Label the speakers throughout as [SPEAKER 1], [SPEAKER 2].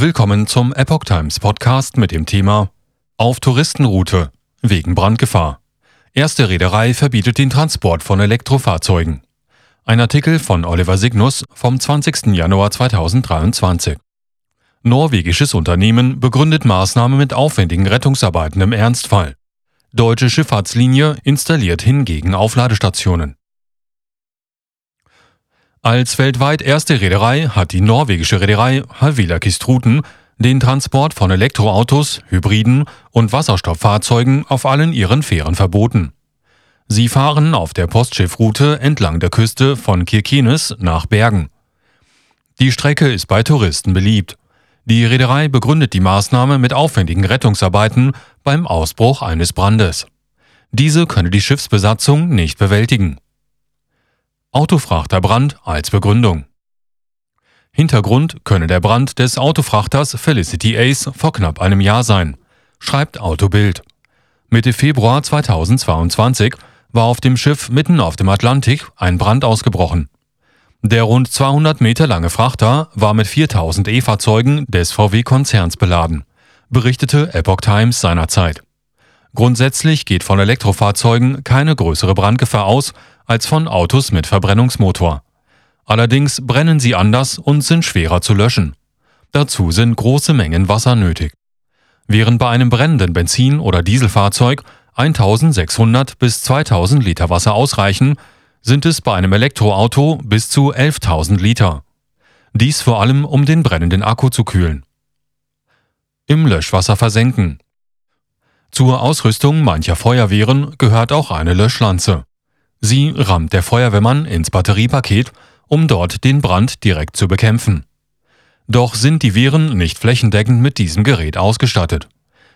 [SPEAKER 1] Willkommen zum Epoch Times Podcast mit dem Thema Auf Touristenroute wegen Brandgefahr. Erste Reederei verbietet den Transport von Elektrofahrzeugen. Ein Artikel von Oliver Signus vom 20. Januar 2023. Norwegisches Unternehmen begründet Maßnahme mit aufwendigen Rettungsarbeiten im Ernstfall. Deutsche Schifffahrtslinie installiert hingegen Aufladestationen. Als weltweit erste Reederei hat die norwegische Reederei Havila Kistruten den Transport von Elektroautos, Hybriden und Wasserstofffahrzeugen auf allen ihren Fähren verboten. Sie fahren auf der Postschiffroute entlang der Küste von Kirkenes nach Bergen. Die Strecke ist bei Touristen beliebt. Die Reederei begründet die Maßnahme mit aufwendigen Rettungsarbeiten beim Ausbruch eines Brandes. Diese könne die Schiffsbesatzung nicht bewältigen. Autofrachterbrand als Begründung. Hintergrund könne der Brand des Autofrachters Felicity Ace vor knapp einem Jahr sein, schreibt Autobild. Mitte Februar 2022 war auf dem Schiff mitten auf dem Atlantik ein Brand ausgebrochen. Der rund 200 Meter lange Frachter war mit 4000 E-Fahrzeugen des VW-Konzerns beladen, berichtete Epoch Times seinerzeit. Grundsätzlich geht von Elektrofahrzeugen keine größere Brandgefahr aus als von Autos mit Verbrennungsmotor. Allerdings brennen sie anders und sind schwerer zu löschen. Dazu sind große Mengen Wasser nötig. Während bei einem brennenden Benzin- oder Dieselfahrzeug 1600 bis 2000 Liter Wasser ausreichen, sind es bei einem Elektroauto bis zu 11.000 Liter. Dies vor allem, um den brennenden Akku zu kühlen. Im Löschwasser versenken. Zur Ausrüstung mancher Feuerwehren gehört auch eine Löschlanze. Sie rammt der Feuerwehrmann ins Batteriepaket, um dort den Brand direkt zu bekämpfen. Doch sind die Wehren nicht flächendeckend mit diesem Gerät ausgestattet.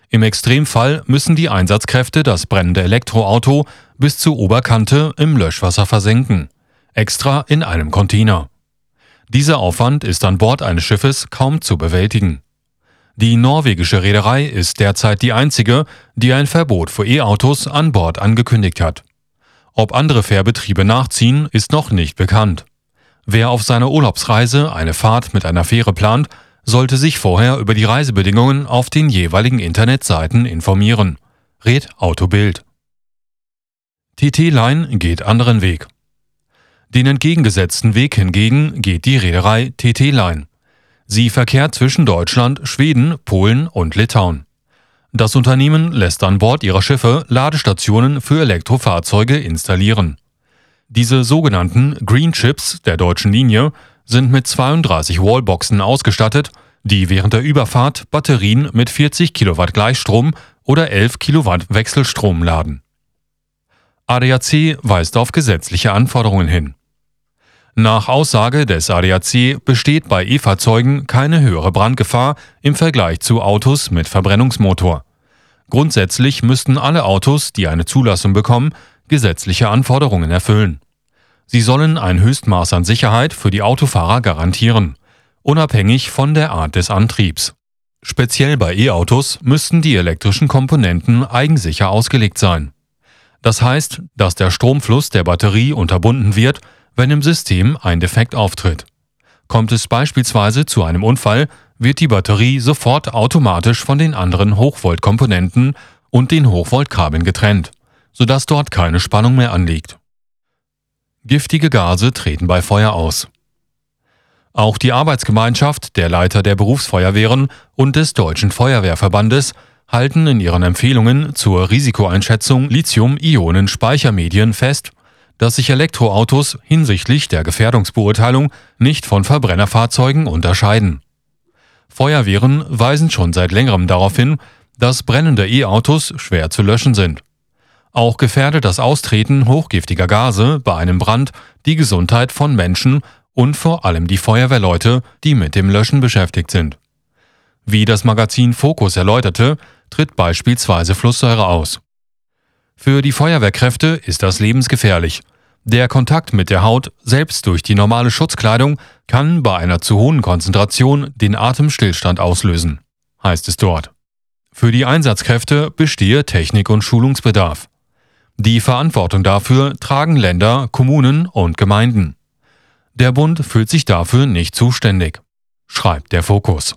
[SPEAKER 1] Im Extremfall müssen die Einsatzkräfte das brennende Elektroauto bis zur Oberkante im Löschwasser versenken, extra in einem Container. Dieser Aufwand ist an Bord eines Schiffes kaum zu bewältigen. Die norwegische Reederei ist derzeit die einzige, die ein Verbot für E-Autos an Bord angekündigt hat. Ob andere Fährbetriebe nachziehen, ist noch nicht bekannt. Wer auf seiner Urlaubsreise eine Fahrt mit einer Fähre plant, sollte sich vorher über die Reisebedingungen auf den jeweiligen Internetseiten informieren. Red Autobild. TT-Line geht anderen Weg. Den entgegengesetzten Weg hingegen geht die Reederei TT-Line. Sie verkehrt zwischen Deutschland, Schweden, Polen und Litauen. Das Unternehmen lässt an Bord ihrer Schiffe Ladestationen für Elektrofahrzeuge installieren. Diese sogenannten Green Chips der deutschen Linie sind mit 32 Wallboxen ausgestattet, die während der Überfahrt Batterien mit 40 Kilowatt Gleichstrom oder 11 Kilowatt Wechselstrom laden. ADAC weist auf gesetzliche Anforderungen hin. Nach Aussage des ADAC besteht bei E-Fahrzeugen keine höhere Brandgefahr im Vergleich zu Autos mit Verbrennungsmotor. Grundsätzlich müssten alle Autos, die eine Zulassung bekommen, gesetzliche Anforderungen erfüllen. Sie sollen ein Höchstmaß an Sicherheit für die Autofahrer garantieren, unabhängig von der Art des Antriebs. Speziell bei E-Autos müssten die elektrischen Komponenten eigensicher ausgelegt sein. Das heißt, dass der Stromfluss der Batterie unterbunden wird, wenn im System ein Defekt auftritt. Kommt es beispielsweise zu einem Unfall, wird die Batterie sofort automatisch von den anderen Hochvoltkomponenten und den Hochvoltkabeln getrennt, sodass dort keine Spannung mehr anliegt. Giftige Gase treten bei Feuer aus. Auch die Arbeitsgemeinschaft der Leiter der Berufsfeuerwehren und des Deutschen Feuerwehrverbandes halten in ihren Empfehlungen zur Risikoeinschätzung Lithium-Ionen-Speichermedien fest, dass sich Elektroautos hinsichtlich der Gefährdungsbeurteilung nicht von Verbrennerfahrzeugen unterscheiden. Feuerwehren weisen schon seit längerem darauf hin, dass brennende E-Autos schwer zu löschen sind. Auch gefährdet das Austreten hochgiftiger Gase bei einem Brand die Gesundheit von Menschen und vor allem die Feuerwehrleute, die mit dem Löschen beschäftigt sind. Wie das Magazin Focus erläuterte, tritt beispielsweise Flusssäure aus. Für die Feuerwehrkräfte ist das lebensgefährlich. Der Kontakt mit der Haut, selbst durch die normale Schutzkleidung, kann bei einer zu hohen Konzentration den Atemstillstand auslösen, heißt es dort. Für die Einsatzkräfte bestehe Technik- und Schulungsbedarf. Die Verantwortung dafür tragen Länder, Kommunen und Gemeinden. Der Bund fühlt sich dafür nicht zuständig, schreibt der Fokus.